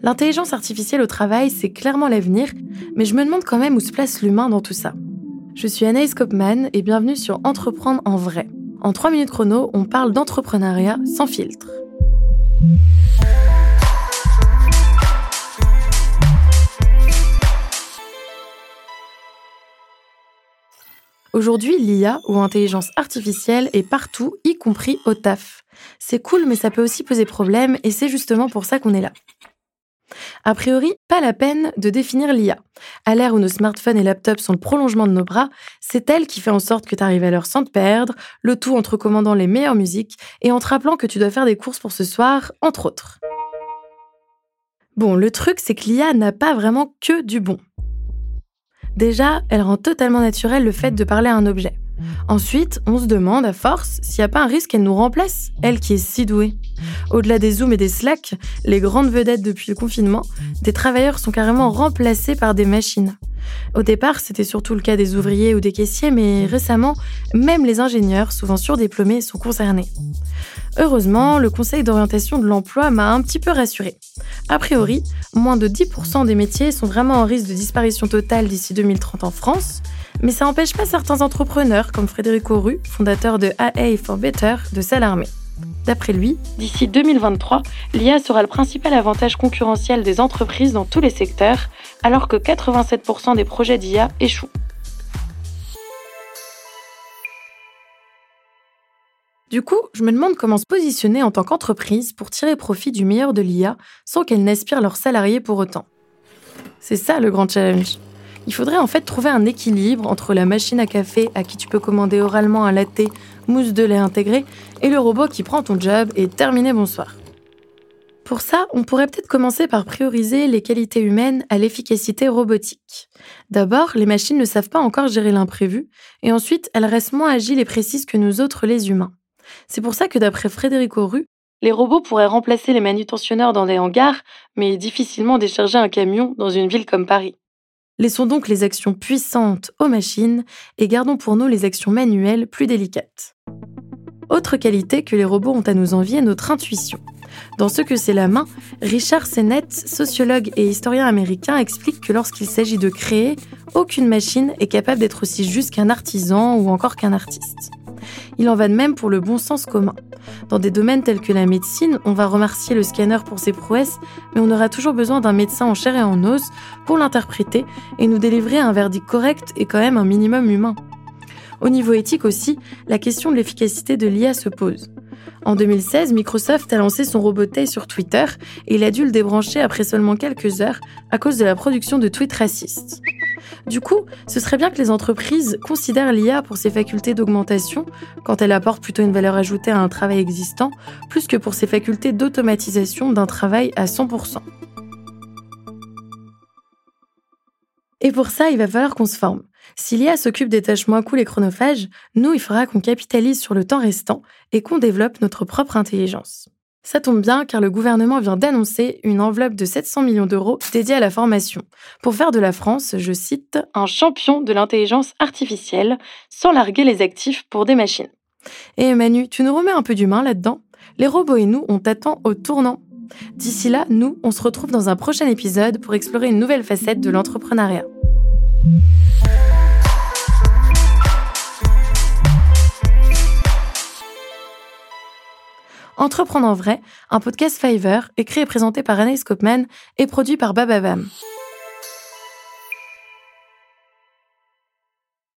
L'intelligence artificielle au travail, c'est clairement l'avenir, mais je me demande quand même où se place l'humain dans tout ça. Je suis Anaïs Kopman et bienvenue sur Entreprendre en vrai. En 3 minutes chrono, on parle d'entrepreneuriat sans filtre. Aujourd'hui, l'IA ou intelligence artificielle est partout, y compris au taf. C'est cool, mais ça peut aussi poser problème et c'est justement pour ça qu'on est là. A priori, pas la peine de définir l'IA. À l'ère où nos smartphones et laptops sont le prolongement de nos bras, c'est elle qui fait en sorte que tu arrives à l'heure sans te perdre, le tout en recommandant les meilleures musiques et en te rappelant que tu dois faire des courses pour ce soir, entre autres. Bon, le truc, c'est que l'IA n'a pas vraiment que du bon. Déjà, elle rend totalement naturel le fait de parler à un objet. Ensuite, on se demande à force s'il n'y a pas un risque qu'elle nous remplace, elle qui est si douée. Au-delà des Zooms et des Slack, les grandes vedettes depuis le confinement, des travailleurs sont carrément remplacés par des machines. Au départ, c'était surtout le cas des ouvriers ou des caissiers, mais récemment, même les ingénieurs, souvent surdiplômés, sont concernés. Heureusement, le Conseil d'orientation de l'emploi m'a un petit peu rassuré. A priori, moins de 10% des métiers sont vraiment en risque de disparition totale d'ici 2030 en France, mais ça n'empêche pas certains entrepreneurs, comme Frédérico Rue, fondateur de AA for Better, de s'alarmer. D'après lui, d'ici 2023, l'IA sera le principal avantage concurrentiel des entreprises dans tous les secteurs, alors que 87% des projets d'IA échouent. Du coup, je me demande comment se positionner en tant qu'entreprise pour tirer profit du meilleur de l'IA sans qu'elle n'aspire leurs salariés pour autant. C'est ça le grand challenge. Il faudrait en fait trouver un équilibre entre la machine à café à qui tu peux commander oralement un latte, mousse de lait intégré, et le robot qui prend ton job et terminé bonsoir. Pour ça, on pourrait peut-être commencer par prioriser les qualités humaines à l'efficacité robotique. D'abord, les machines ne savent pas encore gérer l'imprévu, et ensuite, elles restent moins agiles et précises que nous autres les humains. C'est pour ça que d'après Frédérico Rue, les robots pourraient remplacer les manutentionneurs dans des hangars, mais difficilement décharger un camion dans une ville comme Paris. Laissons donc les actions puissantes aux machines et gardons pour nous les actions manuelles plus délicates. Autre qualité que les robots ont à nous envier, notre intuition. Dans Ce que c'est la main, Richard Sennett, sociologue et historien américain, explique que lorsqu'il s'agit de créer, aucune machine est capable d'être aussi juste qu'un artisan ou encore qu'un artiste. Il en va de même pour le bon sens commun. Dans des domaines tels que la médecine, on va remercier le scanner pour ses prouesses, mais on aura toujours besoin d'un médecin en chair et en os pour l'interpréter et nous délivrer un verdict correct et quand même un minimum humain. Au niveau éthique aussi, la question de l'efficacité de l'IA se pose. En 2016, Microsoft a lancé son Robotet sur Twitter et il a après seulement quelques heures à cause de la production de tweets racistes. Du coup, ce serait bien que les entreprises considèrent l'IA pour ses facultés d'augmentation, quand elle apporte plutôt une valeur ajoutée à un travail existant, plus que pour ses facultés d'automatisation d'un travail à 100%. Et pour ça, il va falloir qu'on se forme. Si l'IA s'occupe des tâches moins cool et chronophages, nous, il faudra qu'on capitalise sur le temps restant et qu'on développe notre propre intelligence. Ça tombe bien car le gouvernement vient d'annoncer une enveloppe de 700 millions d'euros dédiée à la formation, pour faire de la France, je cite, un champion de l'intelligence artificielle, sans larguer les actifs pour des machines. Et Manu, tu nous remets un peu d'humain là-dedans? Les robots et nous, on t'attend au tournant. D'ici là, nous, on se retrouve dans un prochain épisode pour explorer une nouvelle facette de l'entrepreneuriat. Entreprendre en vrai, un podcast Fiverr, écrit et présenté par Anaïs Kopman et produit par Babavam.